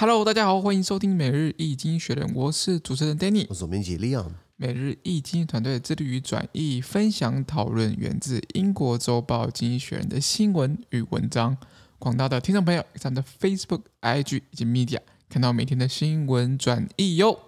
Hello，大家好，欢迎收听每日易经济学人，我是主持人 Danny，我是总编辑 Leon。每日易经济团队致力于转译、分享、讨论源自英国周报《经济学人》的新闻与文章。广大的听众朋友，在我们的 Facebook、IG 以及 Media 看到每天的新闻转译哟。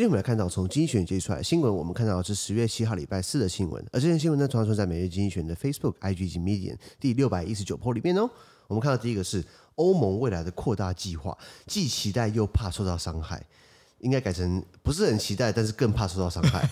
今天我们来看到从经济学人接出来的新闻，我们看到的是十月七号礼拜四的新闻，而这件新闻呢，同样存在每日经济学人的 Facebook、IG 及 Medium 第六百一十九 po 里面哦。我们看到第一个是欧盟未来的扩大计划，既期待又怕受到伤害，应该改成不是很期待，但是更怕受到伤害。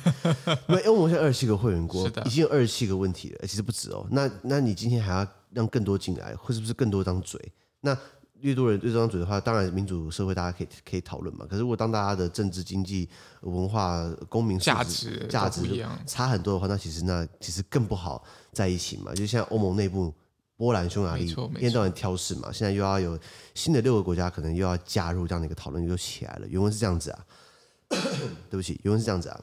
因为欧盟现在二十七个会员国，已经有二十七个问题了，其实不止哦。那那你今天还要让更多进来，会是不是更多张嘴？那越多人对这张嘴的话，当然民主社会大家可以可以讨论嘛。可是如果当大家的政治、经济、文化、公民价值价值差很多的话，那其实那其实更不好在一起嘛。就像欧盟内部，波兰、匈牙利一天到晚挑事嘛，现在又要有新的六个国家可能又要加入这样的一个讨论又起来了。原文是这样子啊，对不起，原文是这样子啊。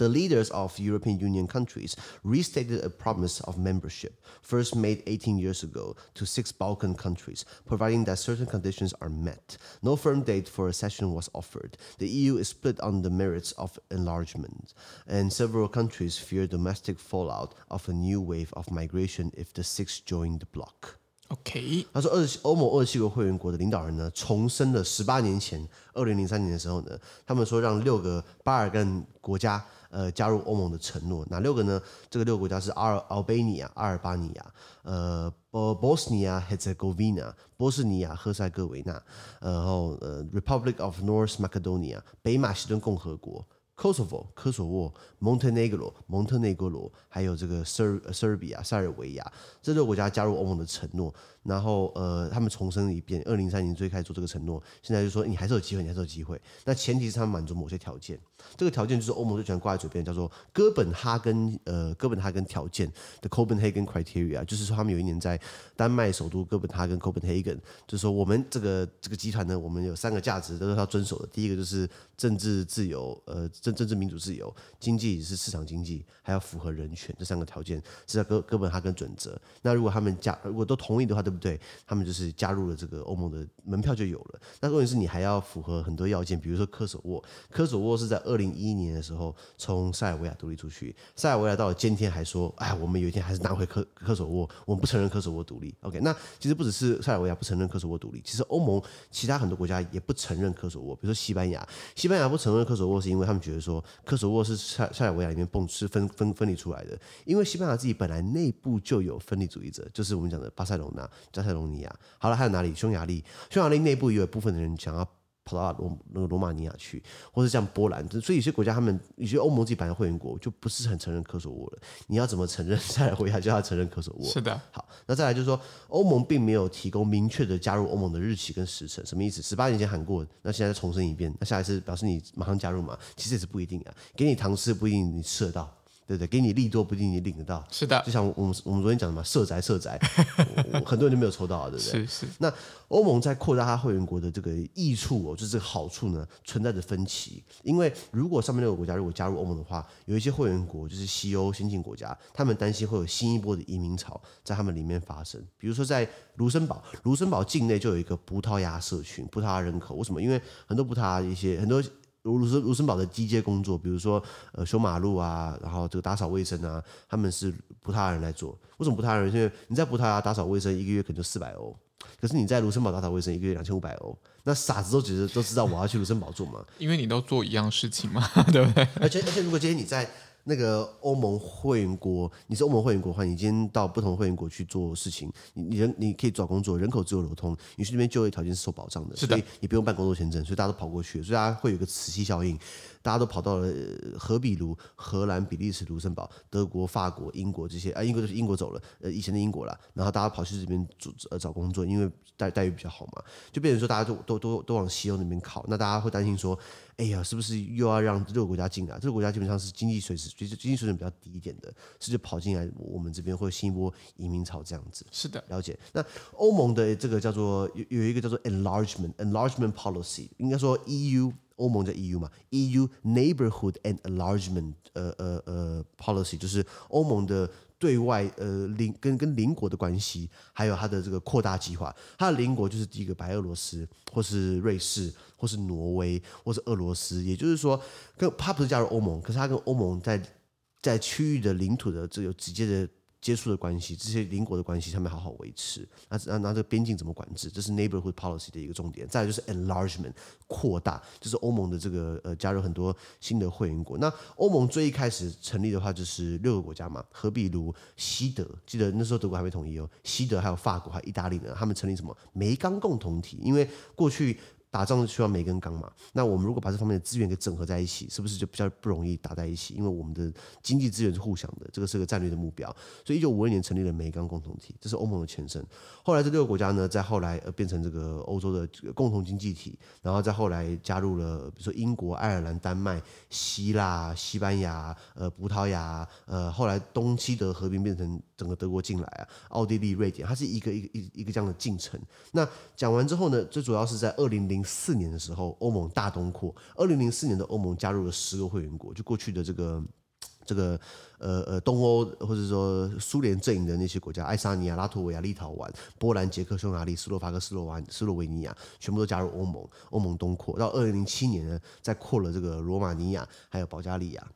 The leaders of European Union countries restated a promise of membership, first made 18 years ago to six Balkan countries, providing that certain conditions are met. No firm date for accession was offered. The EU is split on the merits of enlargement, and several countries fear domestic fallout of a new wave of migration if the six join the bloc. OK，他说，二十欧盟二十七个会员国的领导人呢，重申了十八年前，二零零三年的时候呢，他们说让六个巴尔干国家 呃加入欧盟的承诺。哪六个呢？这个六个国家是阿尔奥贝尼亚、阿尔巴尼亚、呃波波斯尼亚、赫兹哥维纳、波斯尼亚、赫塞哥维纳，然后呃 Republic of North Macedonia、北马其顿共和国。Kosovo 科索沃、Montenegro 蒙特内哥罗，还有这个 Ser Serbia 塞尔维亚这六个国家加入欧盟的承诺。然后呃，他们重申一遍，二零三年最开始做这个承诺，现在就说你还是有机会，你还是有机会。那前提是他们满足某些条件，这个条件就是欧盟最喜欢挂在嘴边，叫做哥本哈根呃哥本哈根条件的 Copenhagen Criteria，就是说他们有一年在丹麦首都哥本哈根 Copenhagen，就是说我们这个这个集团呢，我们有三个价值都是要遵守的。第一个就是政治自由，呃政政治民主自由，经济是市场经济，还要符合人权，这三个条件是在哥哥本哈根准则。那如果他们加如果都同意的话，不对？他们就是加入了这个欧盟的门票就有了。那问题是你还要符合很多要件，比如说科索沃，科索沃是在二零一一年的时候从塞尔维亚独立出去，塞尔维亚到了今天还说，哎，我们有一天还是拿回科科索沃，我们不承认科索沃独立。OK，那其实不只是塞尔维亚不承认科索沃独立，其实欧盟其他很多国家也不承认科索沃，比如说西班牙，西班牙不承认科索沃是因为他们觉得说科索沃是塞塞尔维亚里面蹦是分分分离出来的，因为西班牙自己本来内部就有分离主义者，就是我们讲的巴塞隆纳加泰隆尼亚，好了，还有哪里？匈牙利，匈牙利内部也有一部分的人想要跑到罗那个罗马尼亚去，或是像波兰，所以有些国家他们有些欧盟自己本来会员国就不是很承认科索沃了。你要怎么承认塞尔维亚就要承认科索沃？是的。好，那再来就是说，欧盟并没有提供明确的加入欧盟的日期跟时辰，什么意思？十八年前喊过，那现在再重申一遍，那下一次表示你马上加入嘛？其实也是不一定啊，给你糖吃不一定你吃得到。对对，给你利多不一定你领得到。是的，就像我们我们昨天讲的嘛，社宅社宅，很多人就没有抽到，对不对？是是。那欧盟在扩大它会员国的这个益处哦，就是这个好处呢，存在着分歧。因为如果上面六个国家如果加入欧盟的话，有一些会员国就是西欧先进国家，他们担心会有新一波的移民潮在他们里面发生。比如说在卢森堡，卢森堡境内就有一个葡萄牙社群，葡萄牙人口为什么？因为很多葡萄牙一些很多。卢卢森卢森堡的机械工作，比如说呃修马路啊，然后这个打扫卫生啊，他们是葡萄牙人来做。为什么葡萄牙人？因为你在葡萄牙打扫卫生一个月可能就四百欧，可是你在卢森堡打扫卫生一个月两千五百欧。那傻子都觉得都知道我要去卢森堡做嘛，因为你都做一样事情嘛，对不对？而且而且如果今天你在。那个欧盟会员国，你是欧盟会员国的话，你今天到不同会员国去做事情，你你人你可以找工作，人口自由流通，你去那边就业条件是受保障的，是的，所以你不用办工作签证，所以大家都跑过去，所以大家会有一个磁吸效应，大家都跑到了荷比卢、荷兰、比利时、卢森堡、德国、法国、英国这些啊，英国就是英国走了，呃，以前的英国啦，然后大家跑去这边做呃找工作，因为待待遇比较好嘛，就变成说大家都都都都往西欧那边靠，那大家会担心说。哎呀，是不是又要让这个国家进来？这个国家基本上是经济随时其实经济水准比较低一点的，是就跑进来我们这边，会新一波移民潮这样子。是的，了解。那欧盟的这个叫做有有一个叫做 enlargement enlargement policy，应该说 EU 欧盟叫 EU 嘛，EU neighborhood and enlargement 呃呃呃 policy 就是欧盟的。对外呃邻跟跟邻国的关系，还有它的这个扩大计划，它的邻国就是第一个白俄罗斯，或是瑞士，或是挪威，或是俄罗斯。也就是说，跟它不是加入欧盟，可是它跟欧盟在在区域的领土的这有直接的。接触的关系，这些邻国的关系，他们好好维持。那那那这个边境怎么管制？这是 neighborhood policy 的一个重点。再来就是 enlargement 扩大，就是欧盟的这个呃加入很多新的会员国。那欧盟最一开始成立的话，就是六个国家嘛，何必如、西德。记得那时候德国还没统一哦，西德还有法国还有意大利呢，他们成立什么煤钢共同体？因为过去。打仗需要煤跟钢嘛？那我们如果把这方面的资源给整合在一起，是不是就比较不容易打在一起？因为我们的经济资源是互相的，这个是个战略的目标。所以，一九五二年成立了煤钢共同体，这是欧盟的前身。后来这六个国家呢，在后来呃变成这个欧洲的共同经济体，然后再后来加入了，比如说英国、爱尔兰、丹麦、希腊、西班牙、呃葡萄牙，呃后来东西德合并变成整个德国进来啊，奥地利、瑞典，它是一个一个一一个这样的进程。那讲完之后呢，最主要是在二零零。四年的时候，欧盟大东扩。二零零四年的欧盟加入了十个会员国，就过去的这个这个呃呃东欧或者说苏联阵营的那些国家，爱沙尼亚、拉脱维亚、立陶宛、波兰、捷克、匈牙利、斯洛伐克、斯洛瓦斯洛维尼亚，全部都加入欧盟。欧盟东扩到二零零七年呢，再扩了这个罗马尼亚，还有保加利亚。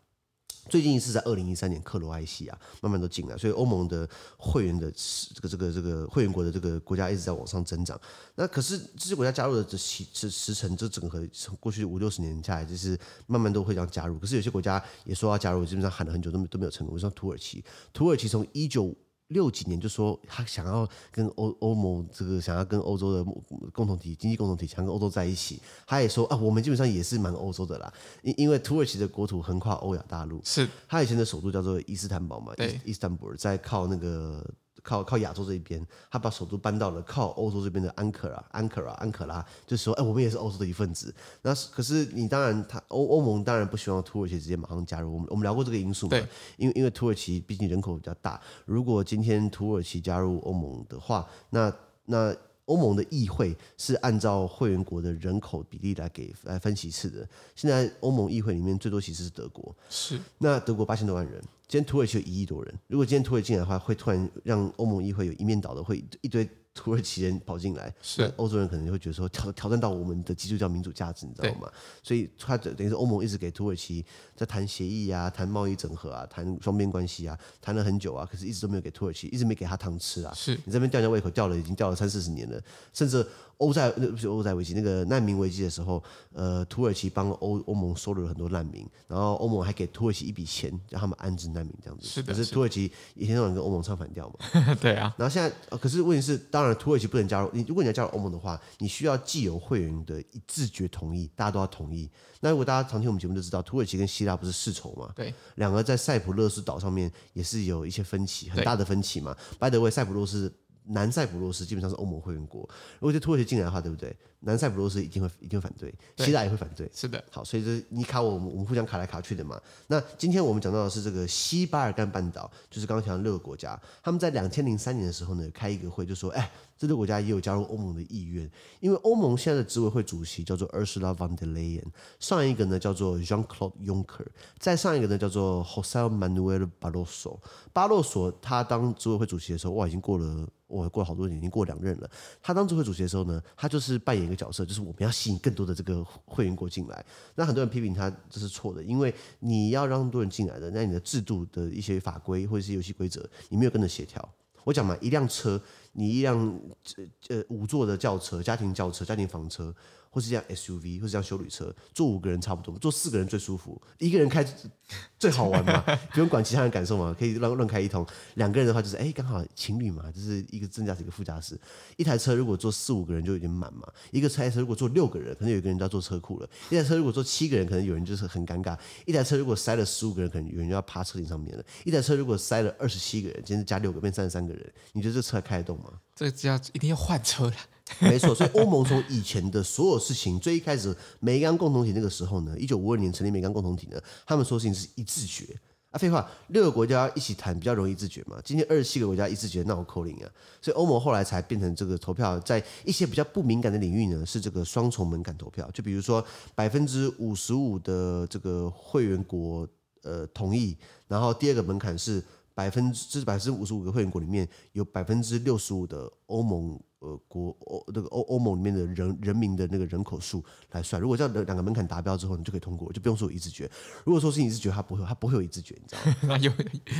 最近一次在二零一三年，克罗埃西亚慢慢都进来，所以欧盟的会员的这个这个这个会员国的这个国家一直在往上增长。那可是这些国家加入的这时时时程，这整个过去五六十年下来，就是慢慢都会这样加入。可是有些国家也说要加入，基本上喊了很久都没都没有成功。像土耳其，土耳其从一九六几年就说他想要跟欧欧盟这个想要跟欧洲的共同体经济共同体想跟欧洲在一起，他也说啊，我们基本上也是蛮欧洲的啦，因因为土耳其的国土横跨欧亚大陆，是。他以前的首都叫做伊斯坦堡嘛，对，伊斯坦布尔在靠那个。靠靠亚洲这一边，他把首都搬到了靠欧洲这边的安可拉，安可拉，安可拉，就是说，哎，我们也是欧洲的一份子。那可是你当然，他欧欧盟当然不希望土耳其直接马上加入。我们我们聊过这个因素嘛？对，因为因为土耳其毕竟人口比较大，如果今天土耳其加入欧盟的话，那那。欧盟的议会是按照会员国的人口比例来给来分席次的。现在欧盟议会里面最多其实是德国，是那德国八千多万人，今天土耳其有一亿多人。如果今天土耳其进来的话，会突然让欧盟议会有一面倒的，会一堆。土耳其人跑进来，是欧洲人可能就会觉得说挑挑战到我们的基督教民主价值，你知道吗？所以他等于是欧盟一直给土耳其在谈协议啊、谈贸易整合啊、谈双边关系啊，谈了很久啊，可是一直都没有给土耳其，一直没给他糖吃啊。是你这边吊人家胃口吊了，已经吊了三四十年了，甚至。欧债那不是欧债危机，那个难民危机的时候，呃，土耳其帮欧欧盟收留了很多难民，然后欧盟还给土耳其一笔钱，让他们安置难民这样子。是的。可是土耳其一天到晚跟欧盟唱反调嘛。对啊。然后现在，可是问题是，当然土耳其不能加入。你如果你要加入欧盟的话，你需要既有会员的一致决同意，大家都要同意。那如果大家常听我们节目就知道，土耳其跟希腊不是世仇嘛？对。两个在塞浦路斯岛上面也是有一些分歧，很大的分歧嘛。By the way，塞浦路斯。南塞浦路斯基本上是欧盟会员国，如果这土耳其进来的话，对不对？南塞浦路斯一定会一定会反对，希腊也会反对。是的，好，所以这你卡我，我们我们互相卡来卡去的嘛。那今天我们讲到的是这个西巴尔干半岛，就是刚刚讲的六个国家，他们在两千零三年的时候呢，开一个会，就说，哎，这六个国家也有加入欧盟的意愿，因为欧盟现在的执委会主席叫做 Ursula von der Leyen，上一个呢叫做 Jean-Claude Juncker，再上一个呢叫做 José Manuel Barroso。巴洛索他当执委会主席的时候，哇，已经过了。我过了好多年，已经过两任了。他当智慧主席的时候呢，他就是扮演一个角色，就是我们要吸引更多的这个会员国进来。那很多人批评他这是错的，因为你要让多人进来的，那你的制度的一些法规或者是游戏规则，你没有跟着协调。我讲嘛，一辆车，你一辆呃五座的轿车、家庭轿车、家庭房车。或是这样 SUV，或是这样休旅车，坐五个人差不多，坐四个人最舒服。一个人开最好玩嘛，不用管其他人感受嘛，可以乱乱开一通。两个人的话就是，哎，刚好情侣嘛，就是一个正驾驶，一个副驾驶。一台车如果坐四五个人就有点满嘛。一个车车如果坐六个人，可能有一个人就要坐车库了。一台车如果坐七个人，可能有人就是很尴尬。一台车如果塞了十五个人，可能有人就要趴车顶上面了。一台车如果塞了二十七个人，今天加六个变三十三个人，你觉得这车还开得动吗？这个要一定要换车了。没错，所以欧盟从以前的所有事情，最一开始美钢共同体那个时候呢，一九五二年成立美钢共同体呢，他们说事情是一致决。啊，废话，六个国家一起谈比较容易自决嘛。今天二十七个国家一致决，那我扣零啊。所以欧盟后来才变成这个投票，在一些比较不敏感的领域呢，是这个双重门槛投票。就比如说百分之五十五的这个会员国呃同意，然后第二个门槛是百分之，这是百分之五十五个会员国里面有百分之六十五的欧盟。呃，国欧那个欧欧盟里面的人人民的那个人口数来算，如果这样两个门槛达标之后，你就可以通过，就不用说有一致决。如果说是一致决，它不会，它不会有一致决，你知道吗？那有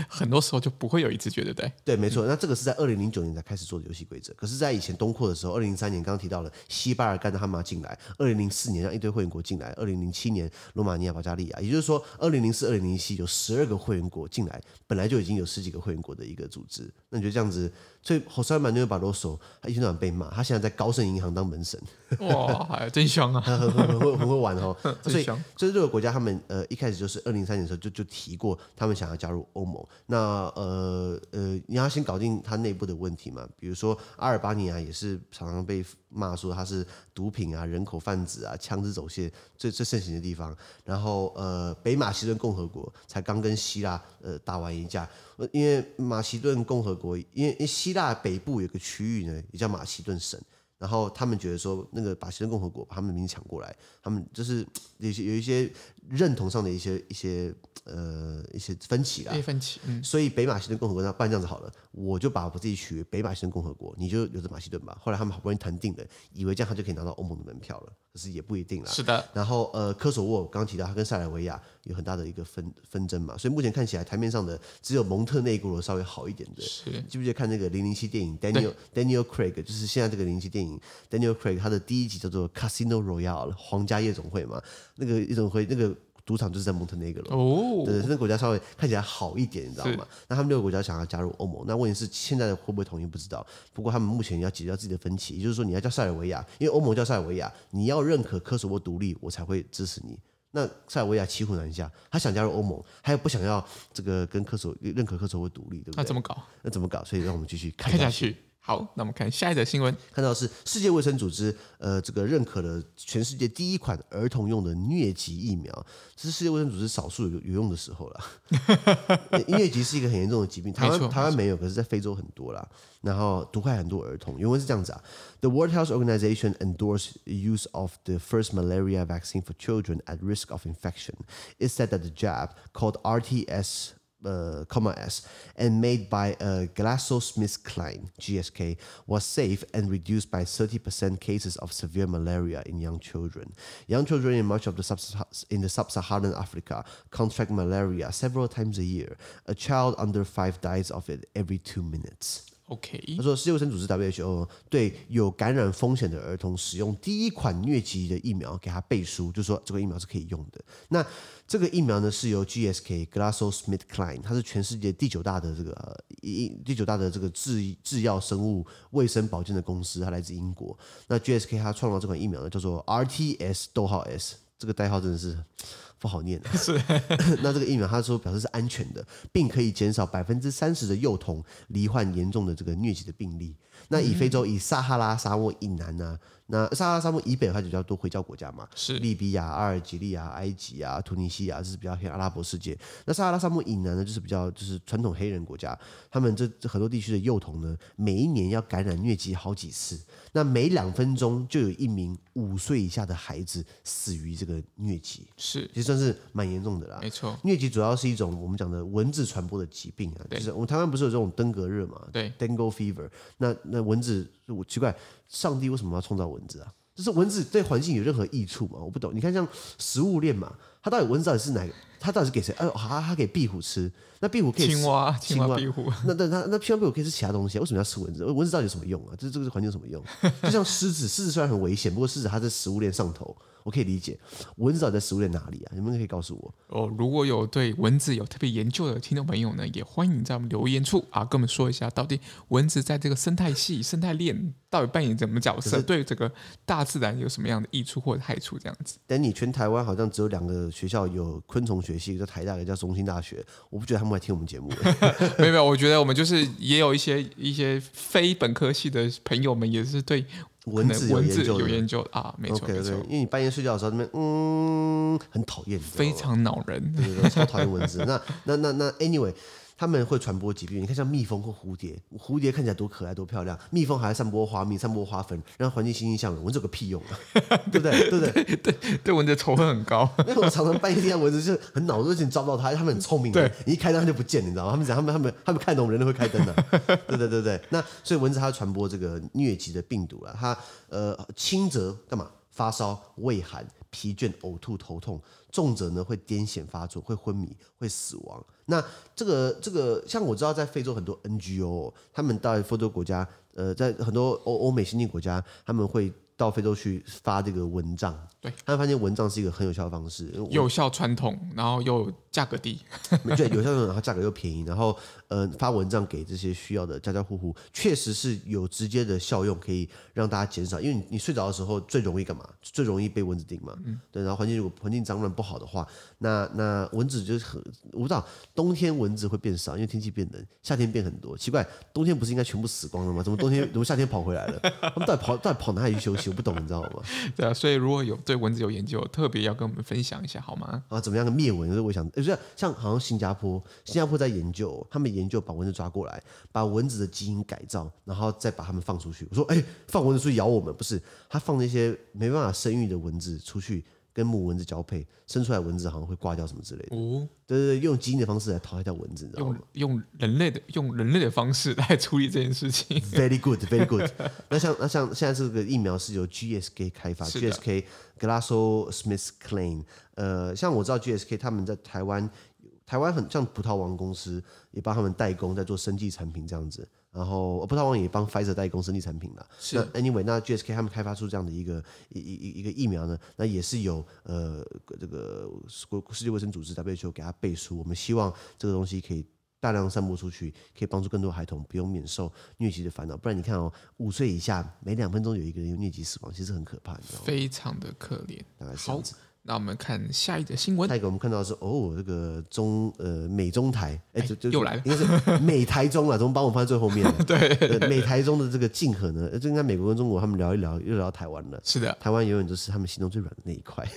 很多时候就不会有一致决，对不对？对，没错。那这个是在二零零九年才开始做的游戏规则，可是，在以前东扩的时候，二零零三年刚刚提到了西巴尔干的哈马进来，二零零四年让一堆会员国进来，二零零七年罗马尼亚、保加利亚，也就是说，二零零四、二零零七有十二个会员国进来，本来就已经有十几个会员国的一个组织。那你觉得这样子？所以侯赛曼就把罗索，他一天到晚被骂，他现在在高盛银行当门神，哇，真香啊，很很很会很会玩哦。所以这六个国家，他们呃一开始就是二零零三年的时候就就提过，他们想要加入欧盟。那呃呃，你要先搞定他内部的问题嘛，比如说阿尔巴尼亚也是常常被骂说他是毒品啊、人口贩子啊、枪支走线最最盛行的地方。然后呃，北马其顿共和国才刚跟希腊呃打完一架。因为马其顿共和国，因为希腊北部有个区域呢，也叫马其顿省，然后他们觉得说，那个马其顿共和国把他们的名字抢过来，他们就是有些有一些认同上的一些一些呃一些分歧啦，分歧，嗯，所以北马其顿共和国那不然这样子好了，我就把我自己取为北马其顿共和国，你就留着马其顿吧。后来他们好不容易谈定了，以为这样他就可以拿到欧盟的门票了。可是也不一定啦。是的。然后呃，科索沃刚刚提到，他跟塞尔维亚有很大的一个纷纷争嘛，所以目前看起来台面上的只有蒙特内哥罗稍微好一点的。是。记不记得看那个零零七电影？Daniel Daniel Craig 就是现在这个零零七电影，Daniel Craig 他的第一集叫做 Casino Royale 皇家夜总会嘛，那个夜总会那个。赌场就是在蒙特内哥罗哦，对，那个国家稍微看起来好一点，你知道吗？那他们六个国家想要加入欧盟，那问题是现在会不会同意不知道。不过他们目前要解决掉自己的分歧，也就是说你要叫塞尔维亚，因为欧盟叫塞尔维亚，你要认可科索沃独立，我才会支持你。那塞尔维亚骑虎难下，他想加入欧盟，他又不想要这个跟科索认可科索沃独立，对不对？那怎么搞？那怎么搞？所以让我们继续看下去。好，那我们看下一则新闻，看到是世界卫生组织，呃，这个认可了全世界第一款儿童用的疟疾疫苗，这是世界卫生组织少数有有用的时候了。疟疾是一个很严重的疾病，台湾台湾没有，可是在非洲很多啦。然后毒害很多儿童，原文是这样子啊：The World Health Organization endorsed use of the first malaria vaccine for children at risk of infection. It said that the jab, called RTS. Uh, 呃，comma s and made by a GlaxoSmithKline GSK was safe and reduced by thirty percent cases of severe malaria in young children. Young children in much of the sub in the sub-Saharan Africa contract malaria several times a year. A child under five dies of it every two minutes. OK，他说世界卫生组织 WHO 对有感染风险的儿童使用第一款疟疾的疫苗给他背书，就说这个疫苗是可以用的。那这个疫苗呢是由 GSK GlaxoSmithKline，它是全世界第九大的这个一第九大的这个制制药生物卫生保健的公司，它来自英国。那 GSK 它创造这款疫苗呢叫做 RTS 逗号 S，这个代号真的是。不好念啊，是。那这个疫苗，他说表示是安全的，并可以减少百分之三十的幼童罹患严重的这个疟疾的病例。那以非洲以撒哈拉沙漠以南呢、啊？那撒哈拉沙漠以北的话就比较多回教国家嘛，是利比亚、阿尔及利亚、埃及啊、突尼西亚，这是比较偏阿拉伯世界。那撒哈拉沙漠以南呢，就是比较就是传统黑人国家，他们这这很多地区的幼童呢，每一年要感染疟疾好几次。那每两分钟就有一名五岁以下的孩子死于这个疟疾，是，其实算是蛮严重的啦。没错，疟疾主要是一种我们讲的蚊子传播的疾病啊，就是我们台湾不是有这种登革热嘛？对，Dengue fever。那那蚊子，我奇怪，上帝为什么要创造蚊子啊？就是蚊子对环境有任何益处吗？我不懂。你看像食物链嘛，它到底蚊子到底是哪个？它到底是给谁？哎，它它给壁虎吃，那壁虎可以吃青蛙，青蛙壁虎。那那那那青蛙壁虎可以吃其他东西啊？为什么要吃蚊子？蚊子到底有什么用啊？这这个环境有什么用？就像狮子，狮子虽然很危险，不过狮子它在食物链上头。我可以理解，蚊子到底在食物链哪里啊？你们可以告诉我哦。如果有对蚊子有特别研究的听众朋友呢，也欢迎在我们留言处啊，跟我们说一下，到底蚊子在这个生态系、生态链到底扮演什么角色，对这个大自然有什么样的益处或者害处？这样子。但你全台湾好像只有两个学校有昆虫学系，一个叫台大，一个叫中兴大学。我不觉得他们来听我们节目。没有没有，我觉得我们就是也有一些一些非本科系的朋友们，也是对。文字有文字研究的有研究啊，没错没错，因为你半夜睡觉的时候那边嗯很讨厌，非常恼人。对对对，超讨厌文字。那那那那，anyway，他们会传播疾病。你看，像蜜蜂或蝴蝶，蝴蝶看起来多可爱、多漂亮，蜜蜂还会散播花蜜、散播花粉，让环境欣欣向荣。蚊子有个屁用啊，对不对？对不对？对对，蚊子仇恨很高。因为我常常半夜听到蚊子就很恼怒，而且你抓不到它，他们很聪明的，对你一开灯它就不见，你知道吗？他们讲，他们他们他们看懂人都会开灯的、啊，对对对对。那所以蚊子它传播这个疟疾的病毒了，它呃轻则干嘛？发烧、畏寒、疲倦、呕吐、头痛；重者呢会癫痫发作，会昏迷，会死亡。那这个这个，像我知道在非洲很多 NGO，他们到非洲国家，呃，在很多欧欧美先进国家，他们会到非洲去发这个蚊帐。对，他们发现蚊帐是一个很有效的方式，有效传统，然后又价格低。对，有效传统，然后价格又便宜，然后呃发蚊帐给这些需要的家家户户，确实是有直接的效用，可以让大家减少。因为你你睡着的时候最容易干嘛？最容易被蚊子叮嘛。嗯。对，然后环境如果环境脏乱不好的话，那那蚊子就是很我不知道，冬天蚊子会变少，因为天气变冷，夏天变很多。奇怪，冬天不是应该全部死光了吗？怎么冬天 怎么夏天跑回来了？他们到底跑到底跑哪里去休息？我不懂，你知道吗？对啊，所以如果有对蚊子有研究，特别要跟我们分享一下好吗？啊，怎么样的灭蚊？就是我想，就是像好像新加坡，新加坡在研究，他们研究把蚊子抓过来，把蚊子的基因改造，然后再把它们放出去。我说，哎，放蚊子出去咬我们？不是，他放那些没办法生育的蚊子出去跟母蚊子交配，生出来蚊子好像会挂掉什么之类的。哦，对对对，用基因的方式来淘汰掉蚊子，你知道吗？用用人类的用人类的方式 来处理这件事情。Very good, very good 那。那像那像现在这个疫苗是由 GSK 开发，GSK GlaxoSmithKline。呃，像我知道 GSK 他们在台湾，台湾很像葡萄王公司也帮他们代工，在做生技产品这样子。然后葡萄王也帮 Pfizer 代工生技产品了。是。那 Anyway，那 GSK 他们开发出这样的一个一一一一个疫苗呢，那也是有呃这个世界卫生组织 WHO 给他背书。我们希望这个东西可以。大量散播出去，可以帮助更多孩童不用免受疟疾的烦恼。不然你看哦，五岁以下每两分钟有一个人有疟疾死亡，其实很可怕，你知道吗？非常的可怜。大概是这样子。那我们看下一则新闻。下一个我们看到的是哦，这个中呃美中台，哎，就就又来了，应该是美台中了，怎么把我放在最后面了？对，对，美台中的这个竞合呢，就应该美国跟中国他们聊一聊，又聊到台湾了。是的，台湾永远都是他们心中最软的那一块。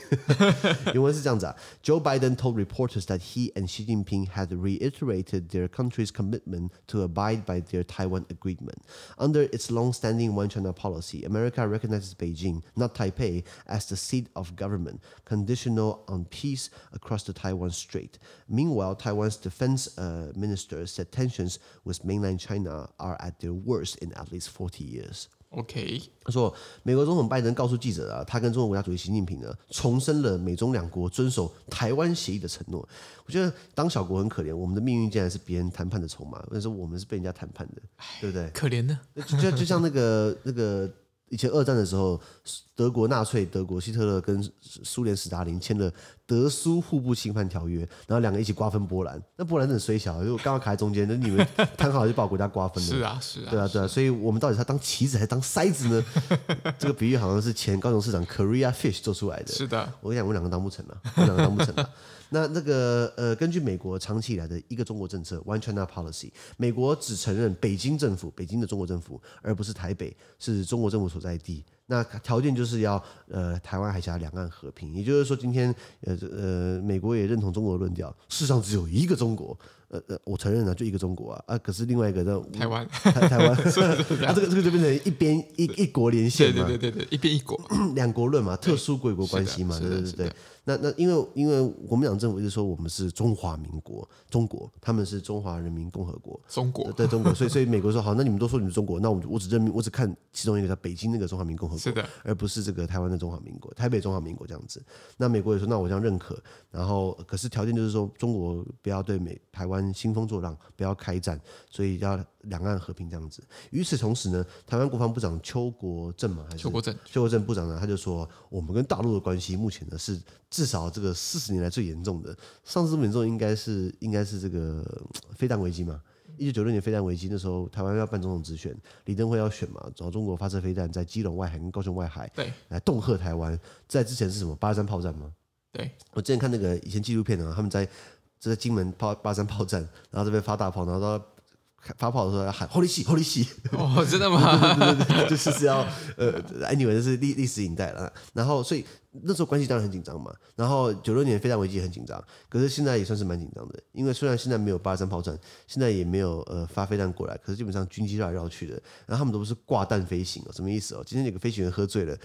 原文是这样子啊，Joe Biden told reporters that he and Xi Jinping had reiterated their country's commitment to abide by their Taiwan agreement. Under its long-standing One China policy, America recognizes Beijing, not Taipei, as the seat of government. Conditional on peace across the Taiwan Strait. Meanwhile, Taiwan's defense uh, minister said tensions with mainland China are at their worst in at least 40 years. OK，他说，美国总统拜登告诉记者啊，他跟中国国家主席习近平呢，重申了美中两国遵守台湾协议的承诺。我觉得当小国很可怜，我们的命运竟然是别人谈判的筹码，但是我们是被人家谈判的，对不对？可怜呢，就就就像那个那个。以前二战的时候，德国纳粹德国希特勒跟苏联史达林签了德苏互不侵犯条约，然后两个一起瓜分波兰。那波兰真的衰小，因为我刚好卡在中间，那你们 谈好就把我国家瓜分了。是啊，是啊，对啊，对啊。所以我们到底是要当棋子还是当筛子呢？这个比喻好像是前高雄市长 Korea Fish 做出来的。是的，我跟你讲，我们两个当不成了，我们两个当不成了。那那个呃，根据美国长期以来的一个中国政策 （One China Policy），美国只承认北京政府，北京的中国政府，而不是台北是中国政府所在地。那条件就是要呃，台湾海峡两岸和平。也就是说，今天呃呃，美国也认同中国的论调，世上只有一个中国。呃呃，我承认了，就一个中国啊啊！可是另外一个叫台湾，台台湾 啊，这个这个就变成一边一一国连线嘛，对对对对，一边一国，两国论嘛，特殊国与国关系嘛，对对对对。那那因为因为国民党政府一直说我们是中华民国，中国他们是中华人民共和国，中国对中国，所以所以美国说好，那你们都说你们中国，那我我只认我只看其中一个叫北京那个中华民共和国，是的，而不是这个台湾的中华民国，台北中华民国这样子。那美国也说，那我这样认可，然后可是条件就是说中国不要对美台湾兴风作浪，不要开战，所以要两岸和平这样子。与此同时呢，台湾国防部长邱国正嘛，还是邱国正，邱国正部长呢，他就说，我们跟大陆的关系目前呢是至少这个四十年来最严重的。上次这么严重应该是应该是这个飞弹危机嘛？一九九六年飞弹危机那时候，台湾要办总统直选，李登辉要选嘛，然后中国发射飞弹在基隆外海跟高雄外海，对，来恫吓台湾。在之前是什么八二三炮战吗？对，我之前看那个以前纪录片啊，他们在。这在金门炮八三炮战，然后这边发大炮，然后到发炮的时候要喊 “Holy shit，Holy shit”。哦，真的吗？对对对对，就是是要呃，anyway，这是历历史影带了。然后，所以那时候关系当然很紧张嘛。然后九六年飞弹危机也很紧张，可是现在也算是蛮紧张的，因为虽然现在没有八三炮战，现在也没有呃发飞弹过来，可是基本上军机绕来绕去的，然后他们都不是挂弹飞行哦，什么意思哦？今天有个飞行员喝醉了，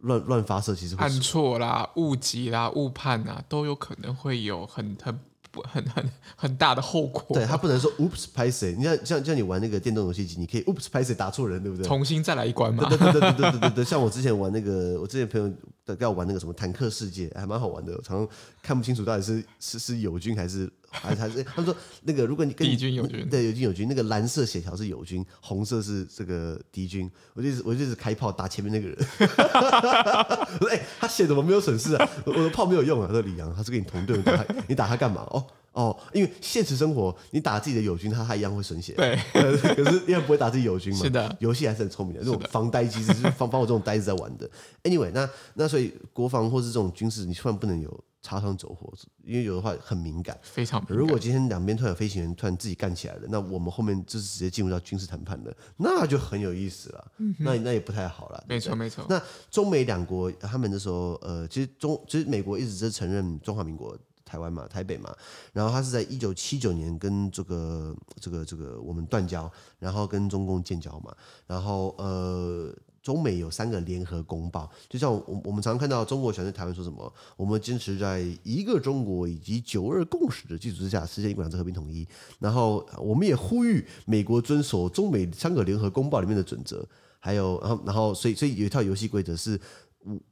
乱乱发射，其实会按错啦、误击啦、误判啦，都有可能会有很很。很很很大的后果，对他不能说 Oops，拍谁？你像像像你玩那个电动游戏机，你可以 Oops，拍谁打错人，对不对？重新再来一关嘛。对对对对对对对对。像我之前玩那个，我之前朋友带我玩那个什么坦克世界，还蛮好玩的。我常常看不清楚到底是是是友军还是还是还是。他们说那个如果你跟敌军友军，对友军友军，那个蓝色血条是友军，红色是这个敌军。我就一直我就一直开炮打前面那个人。我 说哎，他血怎么没有损失啊？我的炮没有用啊。他说李阳，他是跟你同队，你打他，你打他干嘛？哦。哦，因为现实生活，你打自己的友军，他他一样会损血。对，可是因为不会打自己友军嘛。是的，游戏还是很聪明的，这种防呆机制就是防防我这种呆子在玩的。Anyway，那那所以国防或是这种军事，你千万不能有擦枪走火，因为有的话很敏感，非常敏感。如果今天两边突然有飞行员突然自己干起来了，那我们后面就是直接进入到军事谈判了，那就很有意思了。嗯、那那也不太好了。没错没错。那中美两国他们那时候，呃，其实中其实美国一直是承认中华民国。台湾嘛，台北嘛，然后他是在一九七九年跟这个这个这个我们断交，然后跟中共建交嘛，然后呃，中美有三个联合公报，就像我我们常看到中国想对台湾说什么，我们坚持在一个中国以及九二共识的基础之下实现一国两制和平统一，然后我们也呼吁美国遵守中美三个联合公报里面的准则，还有然后然后所以所以有一套游戏规则是。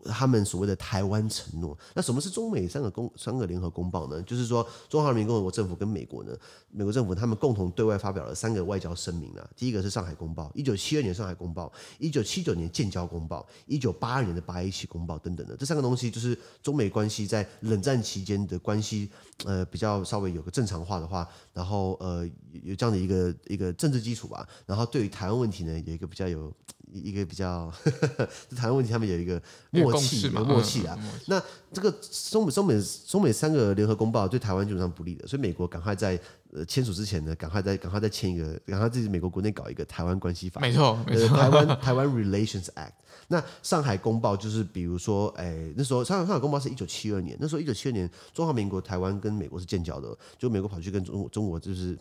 他们所谓的台湾承诺，那什么是中美三个公三个联合公报呢？就是说，中华人民共和国政府跟美国呢，美国政府他们共同对外发表了三个外交声明啊。第一个是上海公报，一九七二年上海公报，一九七九年建交公报，一九八二年的八一七公报等等的，这三个东西就是中美关系在冷战期间的关系，呃，比较稍微有个正常化的话，然后呃有这样的一个一个政治基础吧。然后对于台湾问题呢，有一个比较有。一个比较呵呵，台湾问题，他们有一个默契，有默契啊。那这个中美、中美、中美三个联合公报对台湾基本上不利的，所以美国赶快在呃签署之前呢，赶快再赶快再签一个，赶快自己美国国内搞一个台湾关系法。没错，没错。台湾 台湾 Relations Act。那上海公报就是比如说，哎，那时候上海上海公报是一九七二年，那时候一九七二年中华民国台湾跟美国是建交的，就美国跑去跟中中国就是。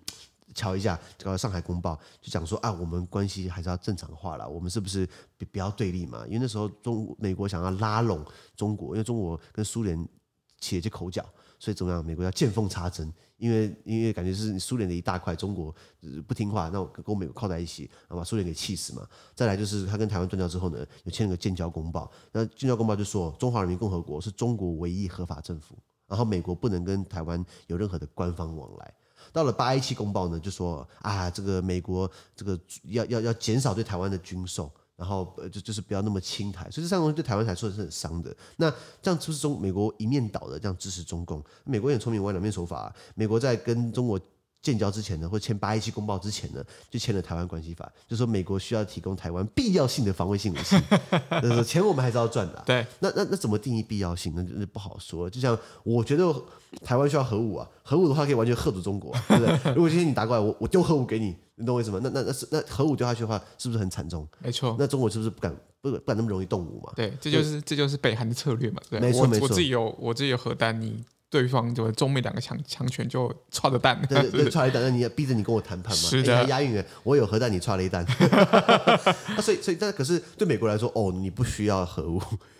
瞧一下这个《上海公报》，就讲说啊，我们关系还是要正常化了，我们是不是不不要对立嘛？因为那时候中美国想要拉拢中国，因为中国跟苏联起了一些口角，所以怎么样？美国要见缝插针，因为因为感觉是苏联的一大块，中国不听话，那我跟美国靠在一起，然后把苏联给气死嘛。再来就是他跟台湾断交之后呢，又签了个建交公报，那建交公报就说中华人民共和国是中国唯一合法政府，然后美国不能跟台湾有任何的官方往来。到了八一七公报呢，就说啊，这个美国这个要要要减少对台湾的军售，然后呃就就是不要那么亲台，所以这三个东西对台湾来说是很伤的。那这样就是中美国一面倒的这样支持中共，美国也很聪明，玩两面手法啊。美国在跟中国。建交之前呢，或签八一七公报之前呢，就签了台湾关系法，就说美国需要提供台湾必要性的防卫性武器，就是钱我们还是要赚的、啊。对，那那那怎么定义必要性？那就是不好说。就像我觉得台湾需要核武啊，核武的话可以完全吓阻中国、啊，对不对？如果今天你打过来，我我丢核武给你，你懂我意思吗？那那那是那核武丢下去的话，是不是很惨重？没错。那中国是不是不敢不不敢那么容易动武嘛？对，这就是这就是北韩的策略嘛。对，没错没错。我自己有我自己有核弹，你。对方就中美两个强强权就踹了蛋，对对，对，踹了 蛋，那你要逼着你跟我谈判嘛？是的，欸、押韵我有核弹，你踹了一弹。那 所以所以，但可是对美国来说，哦，你不需要核武，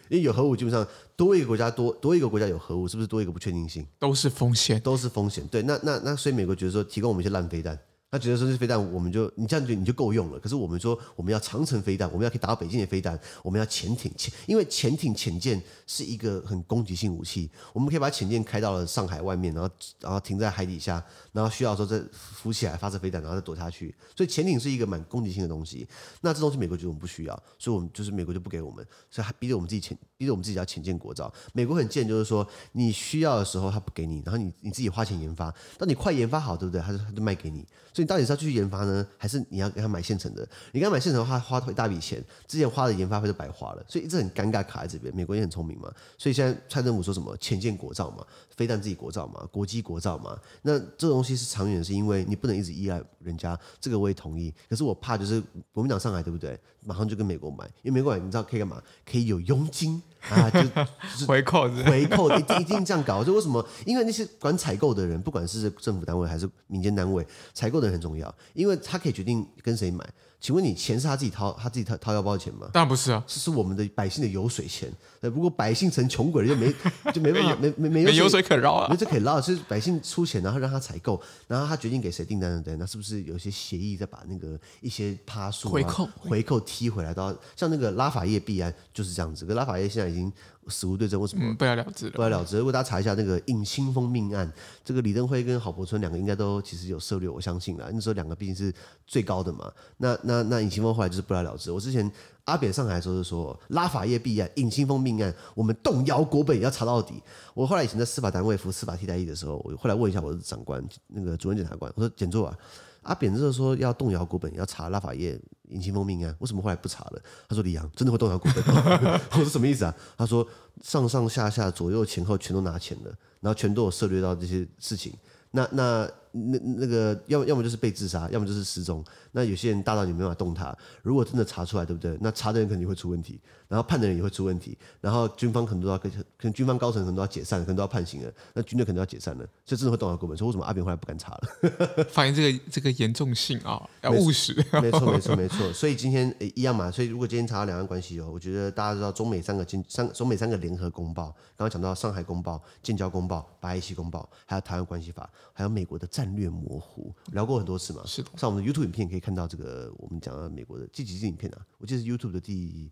因为有核武，基本上多一个国家多多一个国家有核武，是不是多一个不确定性？都是风险，都是风险。对，那那那，所以美国觉得说，提供我们一些烂飞弹。他觉得说这飞弹，我们就你这样觉得你就够用了。可是我们说我们要长城飞弹，我们要可以打到北京的飞弹，我们要潜艇潜，因为潜艇潜舰是一个很攻击性武器，我们可以把潜舰开到了上海外面，然后然后停在海底下，然后需要说再浮起来发射飞弹，然后再躲下去。所以潜艇是一个蛮攻击性的东西。那这东西美国觉得我们不需要，所以我们就是美国就不给我们，所以还逼着我们自己潜，逼着我们自己要潜舰国造。美国很贱，就是说你需要的时候他不给你，然后你你自己花钱研发，当你快研发好，对不对？他就他就卖给你。所以你到底是要继续研发呢，还是你要给他买现成的？你给他买现成的话，花一大笔钱，之前花的研发费就白花了，所以一直很尴尬卡在这边。美国也很聪明嘛，所以现在蔡政府说什么浅见国造嘛，非但自己国造嘛，国际国造嘛，那这东西是长远，是因为你不能一直依赖人家，这个我也同意。可是我怕就是国民党上来，对不对？马上就跟美国买，因为美国买你知道可以干嘛？可以有佣金啊，就，就是回扣是是，回扣一定一定这样搞。就为什么？因为那些管采购的人，不管是政府单位还是民间单位，采购的人很重要，因为他可以决定跟谁买。请问你钱是他自己掏，他自己掏掏腰包的钱吗？当然不是啊，是是我们的百姓的油水钱。呃，不过百姓成穷鬼了，就没 就没办法，没没没没油水可捞啊，没这可以捞，是百姓出钱，然后让他采购，然后他决定给谁订单的，对，那是不是有些协议再把那个一些趴数回扣回扣踢回来？到像那个拉法叶币安就是这样子，可拉法叶现在已经。死无对证，为什么、嗯、不了了之了？不了了之。如果大家查一下那个尹清枫命案，这个李登辉跟郝柏村两个应该都其实有涉猎，我相信啦。那时候两个毕竟是最高的嘛。那那那尹清风后来就是不了了之。我之前阿扁上台的时候就说，拉法叶弊案、尹清风命案，我们动摇国本也要查到底。我后来以前在司法单位服司法替代役的时候，我后来问一下我的长官，那个主任检察官，我说检座啊。阿扁就是说要动摇国本，要查拉法叶、尹清枫命案，为什么后来不查了？他说李阳真的会动摇股份。我说什么意思啊？他说上上下下左右前后全都拿钱了，然后全都有涉猎到这些事情。那那。那那个要么要么就是被自杀，要么就是失踪。那有些人大到你没办法动他。如果真的查出来，对不对？那查的人肯定会出问题，然后判的人也会出问题，然后军方可能都要跟，可能军方高层可能都要解散，可能都要判刑了。那军队可能要解散了，所以真的会动摇国本。所以为什么阿扁后来不敢查了？反映这个这个严重性啊、哦，要务实。没错没错 没错。所以今天一样嘛。所以如果今天查到两岸关系哦，我觉得大家知道中美三个经三中美三个联合公报，刚刚讲到上海公报、建交公报、八一七公报，还有台湾关系法，还有美国的战略模糊。聊过很多次嘛，是的。上我们的 YouTube 影片可以看到这个，我们讲到美国的这几支影片啊，我记得是 YouTube 的第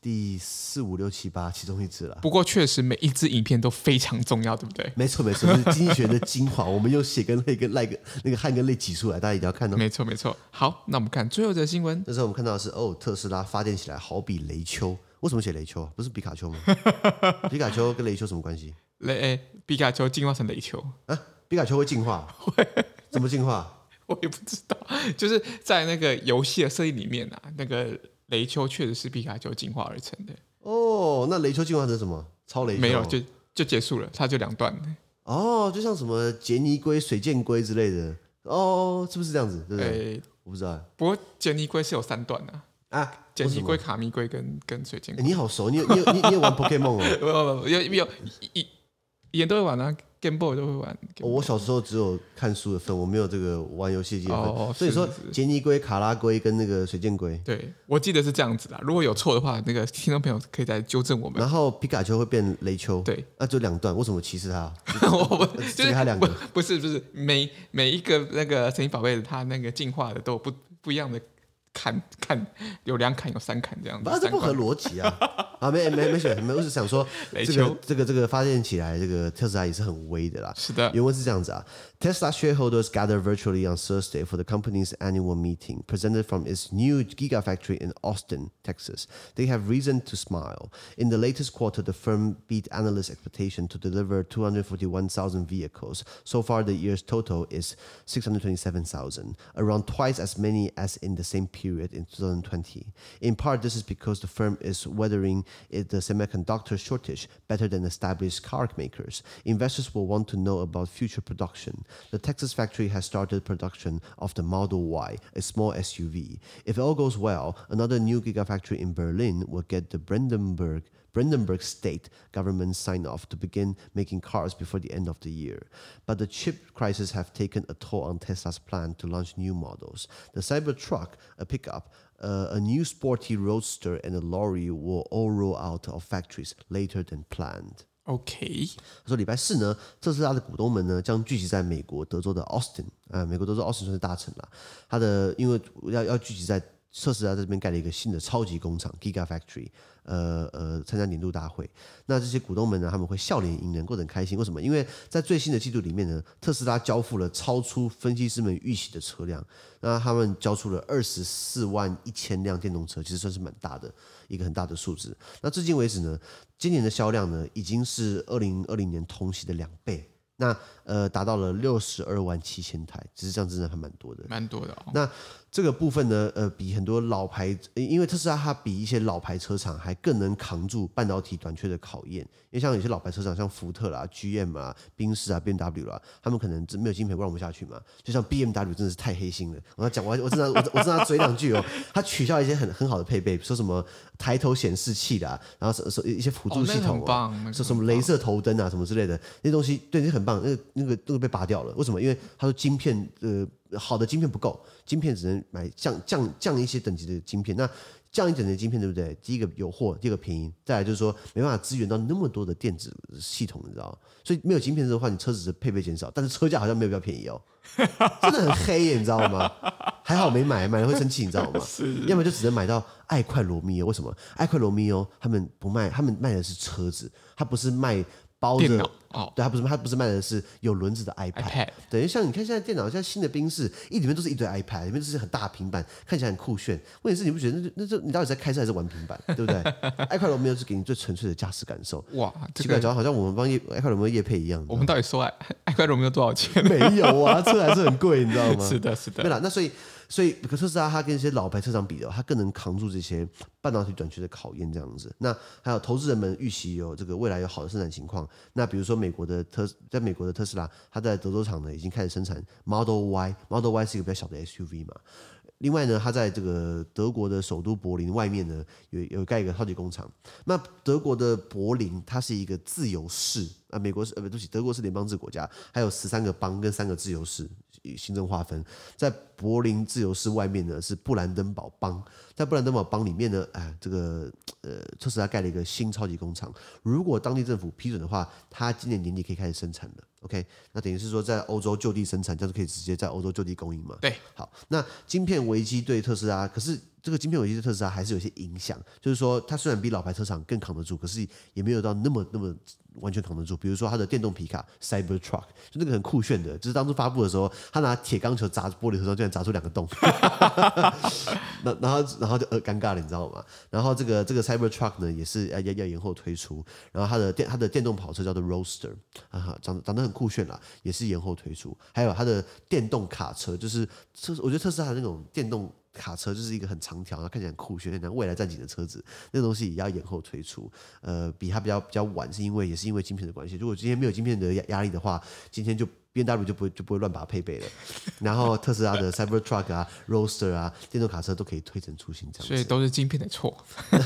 第四五六七八其中一支了。不过确实每一支影片都非常重要，对不对？没错没错，是经济学的精华，我们用血跟泪跟泪跟那个汗跟泪挤出来，大家一定要看到。没错没错。好，那我们看最后的新闻。那时候我们看到的是哦，特斯拉发电起来好比雷丘，为什么写雷丘啊？不是皮卡丘吗？皮卡丘跟雷丘什么关系？雷皮卡丘进化成雷丘啊？皮卡丘会进化？会。怎么进化？我也不知道，就是在那个游戏的设定里面啊，那个雷丘确实是皮卡丘进化而成的。哦，那雷丘进化成什么？超雷丘？没有，就就结束了，它就两段。哦，就像什么杰尼龟、水箭龟之类的。哦，是不是这样子？对不对？欸、我不知道。不过杰尼龟是有三段的啊，啊，杰尼龟、卡密龟跟跟水箭龟、欸。你好熟，你有你有你你有玩 Pokemon 哦？有有有，一一人都会玩啊。Game Boy 都会玩。我小时候只有看书的份，我没有这个玩游戏机的份。哦，所以说杰尼龟、卡拉龟跟那个水箭龟，对，我记得是这样子啦。如果有错的话，那个听众朋友可以再纠正我们。然后皮卡丘会变雷丘，对，那就两段，为什么歧视他？我 就是他两个，不是不是，每每一个那个神奇宝贝，它那个进化的都有不不一样的。砍砍有两砍有三砍这样子，那这不合逻辑啊！啊，没没没选，没我是想说，这个这个这个发电起来，这个特斯拉也是很威的啦。是的，原文是这样子啊。Tesla shareholders gathered virtually on Thursday for the company's annual meeting, presented from its new Gigafactory in Austin, Texas. They have reason to smile. In the latest quarter, the firm beat analyst expectation to deliver 241,000 vehicles. So far, the year's total is 627,000, around twice as many as in the same period period in 2020. In part, this is because the firm is weathering the semiconductor shortage better than established car makers. Investors will want to know about future production. The Texas factory has started production of the Model Y, a small SUV. If all goes well, another new gigafactory in Berlin will get the Brandenburg Brandenburg state government sign off to begin making cars before the end of the year. But the chip crisis have taken a toll on Tesla's plan to launch new models. The Cybertruck, a pickup, uh, a new sporty roadster, and a lorry will all roll out of factories later than planned. OK，他说礼拜四呢，特斯拉的股东们呢将聚集在美国德州的 Austin，啊、呃，美国德州 Austin 算是大城了。他的因为要要聚集在 特斯拉这边盖了一个新的超级工厂 Gigafactory。呃呃，参加年度大会，那这些股东们呢，他们会笑脸迎人，过得很开心。为什么？因为在最新的季度里面呢，特斯拉交付了超出分析师们预期的车辆。那他们交出了二十四万一千辆电动车，其实算是蛮大的一个很大的数字。那至今为止呢，今年的销量呢，已经是二零二零年同期的两倍。那呃达到了六十二万七千台，其实这样真的还蛮多的，蛮多的哦。那这个部分呢，呃，比很多老牌，因为特斯拉它比一些老牌车厂还更能扛住半导体短缺的考验。因为像有些老牌车厂，像福特啦、GM 啊、宾士啊、BMW 啦，他们可能没有晶片，关不下去嘛。就像 BMW 真的是太黑心了。我要讲，我我真的我我真的要嘴两句哦。他取消一些很很好的配备，说什么抬头显示器啦，然后说一些辅助系统、哦，哦那个、说什么镭射头灯啊什么之类的那些东西，对，那很棒。那个那个那个被拔掉了，为什么？因为他说晶片呃。好的晶片不够，晶片只能买降降降一些等级的晶片。那降一等级的晶片，对不对？第一个有货，第二个便宜，再来就是说没办法支援到那么多的电子系统，你知道？所以没有晶片的话，你车子的配备减少，但是车价好像没有比较便宜哦，真的很黑耶，你知道吗？还好没买，买了会生气，你知道吗？是，要么就只能买到爱快罗密欧。为什么？爱快罗密欧他们不卖，他们卖的是车子，他不是卖。包着哦，对，它不是，它不是卖的是有轮子的 iPad，, 等于像你看现在电脑，现在新的宾士，一里面都是一堆 iPad，里面都是很大平板，看起来很酷炫。问题是你不觉得那那这你到底在开车还是玩平板，对不对？爱快罗没有是给你最纯粹的驾驶感受。哇，这个好像我们帮叶爱快罗没有业配一样。我们到底说爱爱快罗没有多少钱？没有啊，车还是很贵，你知道吗？是的，是的。对了，那所以。所以，可特斯拉它跟一些老牌车厂比的话，它更能扛住这些半导体短缺的考验，这样子。那还有投资人们预期有这个未来有好的生产情况。那比如说美美国的特，在美国的特斯拉，它在德州厂呢已经开始生产 Model Y，Model Y 是一个比较小的 SUV 嘛。另外呢，它在这个德国的首都柏林外面呢，有有盖一个超级工厂。那德国的柏林，它是一个自由市啊，美国是呃对不起，德国是联邦制国家，还有十三个邦跟三个自由市与行政划分。在柏林自由市外面呢，是布兰登堡邦，在布兰登堡邦里面呢，哎，这个呃，特斯拉盖了一个新超级工厂。如果当地政府批准的话，它今年年底可以开始生产了。OK，那等于是说在欧洲就地生产，这样就可以直接在欧洲就地供应嘛？对，好，那晶片危机对特斯拉，可是这个晶片危机对特斯拉还是有些影响，就是说它虽然比老牌车厂更扛得住，可是也没有到那么那么。完全扛得住，比如说它的电动皮卡 Cybertruck，就那个很酷炫的，就是当初发布的时候，他拿铁钢球砸玻璃的时候，居然砸出两个洞，那然后然后就呃尴尬了，你知道吗？然后这个这个 Cybertruck 呢，也是要要要延后推出，然后它的电它的电动跑车叫做 Roadster，啊，长得长得很酷炫啦，也是延后推出，还有它的电动卡车，就是特我觉得特斯拉的那种电动。卡车就是一个很长条，看起来酷炫，像未来战警的车子，那东西也要延后推出。呃，比它比较比较晚，是因为也是因为芯片的关系。如果今天没有芯片的压压力的话，今天就。BMW 就不会就不会乱把它配备了，然后特斯拉的 Cybertruck 啊、Roadster 啊、电动卡车都可以推陈出新，这样。所以都是晶片的错，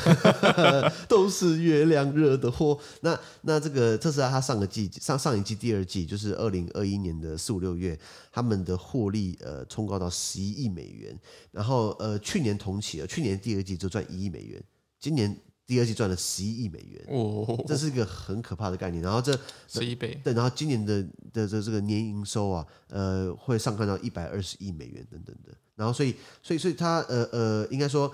都是月亮惹的祸。那那这个特斯拉，它上个季上上一季第二季，就是二零二一年的四五六月，他们的获利呃冲高到十一亿美元，然后呃去年同期呃去年第二季就赚一亿美元，今年。第二季赚了十一亿美元，哦，这是一个很可怕的概念。然后这十一倍，对，然后今年的的这这个年营收啊，呃，会上看到一百二十亿美元等等的。然后所以所以所以它呃呃，应该说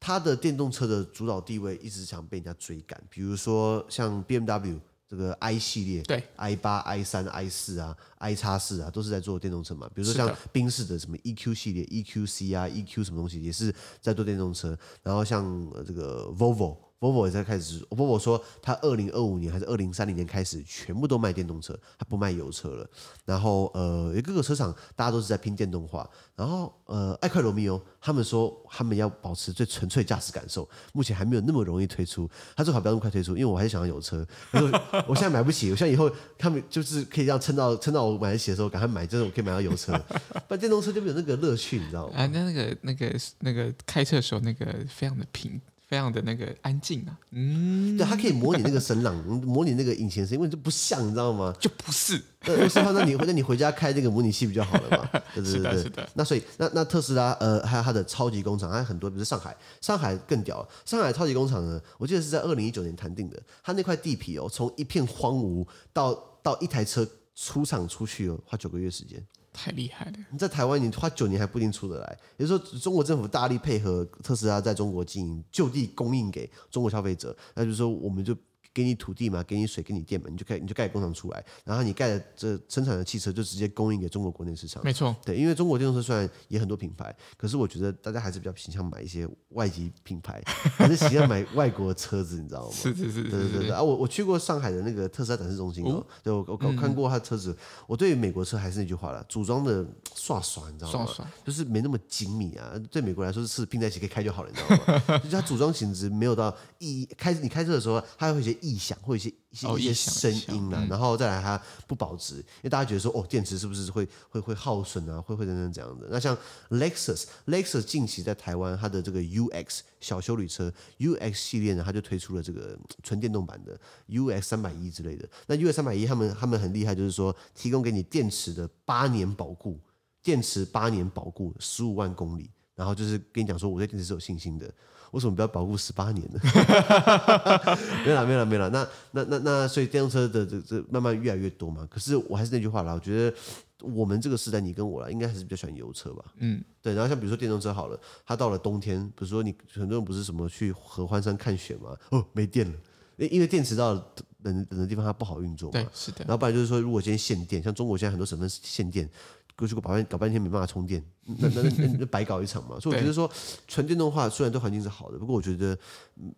它的电动车的主导地位一直想被人家追赶。比如说像 BMW 这个 i 系列，对，i 八、i 三、i 四啊，i 叉四啊，都是在做电动车嘛。比如说像宾士的什么 EQ 系列，EQC 啊，EQ 什么东西也是在做电动车。然后像这个 Volvo。Volvo 也在开始，Volvo 说他二零二五年还是二零三零年开始全部都卖电动车，他不卖油车了。然后呃，各个车厂大家都是在拼电动化。然后呃，爱快罗密欧他们说他们要保持最纯粹驾驶感受，目前还没有那么容易推出。他最好不要那么快推出，因为我还是想要油车。可是我现在买不起，我现在以后他们就是可以让撑到撑到我买得起的时候赶快买，就是我可以买到油车。不然电动车就没有那个乐趣，你知道吗？啊，那那个那个那个开车的时候那个非常的平。非常的那个 安静啊，嗯，对，它可以模拟那个声浪，模拟那个引擎声，因为这不像，你知道吗？就不是。对，所以那你回，那你回家开这个模拟器比较好了嘛？对对对，是的，是的。那所以，那那特斯拉，呃，还有它的超级工厂，还有很多，比如上海，上海更屌，上海超级工厂呢，我记得是在二零一九年谈定的，它那块地皮哦，从一片荒芜到到一台车出厂出去哦，花九个月时间。太厉害了！你在台湾，你花九年还不一定出得来。也就是说，中国政府大力配合特斯拉在中国经营，就地供应给中国消费者。那就是说，我们就给你土地嘛，给你水，给你电嘛，你就盖你就盖工厂出来，然后你盖的这生产的汽车就直接供应给中国国内市场。没错，对，因为中国电动车虽然也很多品牌，可是我觉得大家还是比较倾向买一些外籍品牌，还是喜欢买外国的车子，你知道吗？是是是，对对对啊！我我去过上海的那个特斯拉展示中心哦，哦对我我我看过他的车子，嗯、我对于美国车还是那句话了，组装的刷刷，你知道吗？刷刷就是没那么精密啊，对美国来说是拼在一起可以开就好了，你知道吗？就是它组装品质没有到一开，你开车的时候它会有一些异响，会有一些一些、哦、一些声音啦，嗯、然后再来它不保值，因为大家觉得说哦，电池是不是会会会耗损啊，会会等等这样的。那像 Lexus，Lexus 近期在台湾它的这个 UX 小休旅车 UX 系列呢，它就推出了这个纯电动版的 UX 三百一之类的。那 UX 三百一他们他们很厉害，就是说提供给你电池的八年保固，电池八年保固十五万公里。然后就是跟你讲说，我对电池是有信心的。为什么不要保护十八年呢？没了，没了，没了。那那那那，所以电动车的这这慢慢越来越多嘛。可是我还是那句话啦，我觉得我们这个时代，你跟我啦，应该还是比较喜欢油车吧。嗯，对。然后像比如说电动车好了，它到了冬天，比如说你很多人不是什么去合欢山看雪嘛？哦，没电了，因为电池到了冷冷的地方它不好运作嘛。对，是的。然后不然就是说，如果今天限电，像中国现在很多省份限电。过去搞半搞半天没办法充电，那那那那白搞一场嘛。所以我觉得说纯电动化虽然对环境是好的，不过我觉得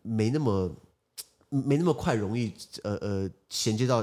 没那么没那么快容易呃呃衔接到，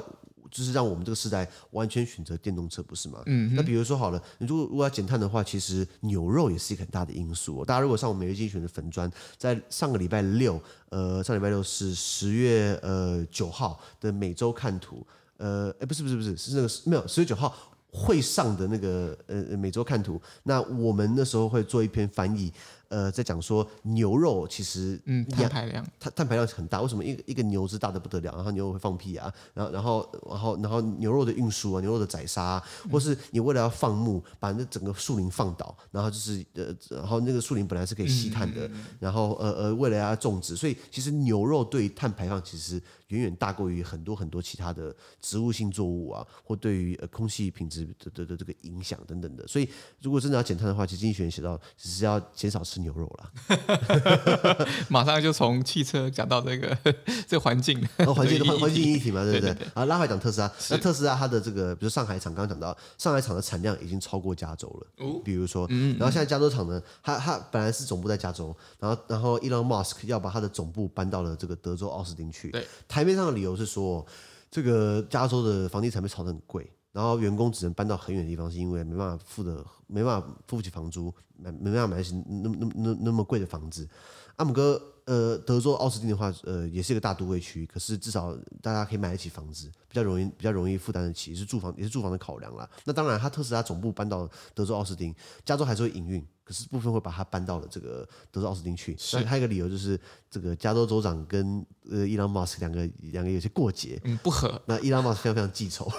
就是让我们这个时代完全选择电动车，不是吗？嗯。那比如说好了，你如果如果要减碳的话，其实牛肉也是一个很大的因素。大家如果上我们每日精选的粉砖，在上个礼拜六，呃，上礼拜六是十月呃九号的每周看图，呃，哎，不是不是不是，是那个没有十月九号。会上的那个呃每周看图，那我们那时候会做一篇翻译。呃，在讲说牛肉其实嗯碳排量，碳碳排量很大。为什么一个一个牛只大的不得了？然后牛肉会放屁啊，然后然后然后然后牛肉的运输啊，牛肉的宰杀、啊，或是你为了要放牧，把那整个树林放倒，然后就是呃，然后那个树林本来是可以吸碳的，嗯、然后呃呃，为了要种植，所以其实牛肉对于碳排放其实远远大过于很多很多其他的植物性作物啊，或对于呃空气品质的的的这个影响等等的。所以如果真的要减碳的话，其实经济学人写到，只是要减少吃。牛肉了，马上就从汽车讲到这个 这个环境，环境环环境议题嘛，对不对？啊，拉回讲特斯拉，那特斯拉它的这个，比如上海厂，刚刚讲到上海厂的产量已经超过加州了，比如说，然后现在加州厂呢，它它本来是总部在加州，然后然后 Elon Musk 要把它的总部搬到了这个德州奥斯汀去，对，台面上的理由是说，这个加州的房地产被炒得很贵。然后员工只能搬到很远的地方，是因为没办法付的，没办法付不起房租，没没办法买得起那那那那么贵的房子。阿姆哥，呃，德州奥斯汀的话，呃，也是一个大都会区，可是至少大家可以买得起房子，比较容易比较容易负担得起，是住房也是住房的考量啦。那当然，他特斯拉总部搬到德州奥斯汀，加州还是会营运。可是部分会把它搬到了这个德州奥斯汀去。是那还有一个理由就是，这个加州州长跟呃伊朗马斯克两个两个有些过节，嗯，不合。那伊朗马斯克非常非常记仇，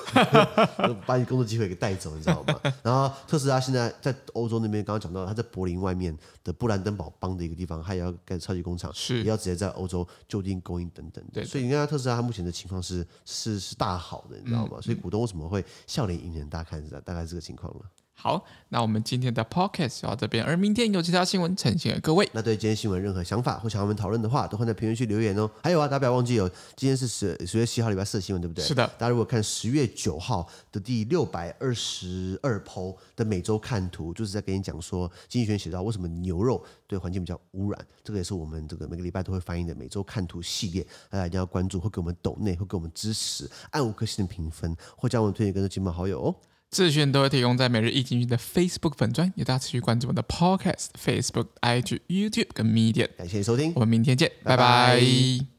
把你工作机会给带走，你知道吗？然后特斯拉现在在欧洲那边，刚刚讲到，他在柏林外面的布兰登堡邦的一个地方，他也要盖超级工厂，是也要直接在欧洲就近供应等等。所以你看，特斯拉它目前的情况是是是大好的，你知道吗？嗯、所以股东为什么会笑脸迎人？大家看一下，大概是这个情况了。好，那我们今天的 podcast 就到这边，而明天有其他新闻呈现给各位。那对今天新闻任何想法或想要我们讨论的话，都会在评论区留言哦。还有啊，大家不要忘记哦，今天是十十月七号礼拜四的新闻，对不对？是的。大家如果看十月九号的第六百二十二 po 的每周看图，就是在跟你讲说，经济学人写到为什么牛肉对环境比较污染。这个也是我们这个每个礼拜都会翻译的每周看图系列，大家一定要关注，会给我们抖内，会给我们支持，按五颗星的评分，或将我们推荐给亲朋好友哦。资讯都会提供在每日一经群的 Facebook 粉专，也大家持续关注我们的 Podcast、Facebook、IG、YouTube 跟 Media。感谢收听，我们明天见，拜拜。拜拜。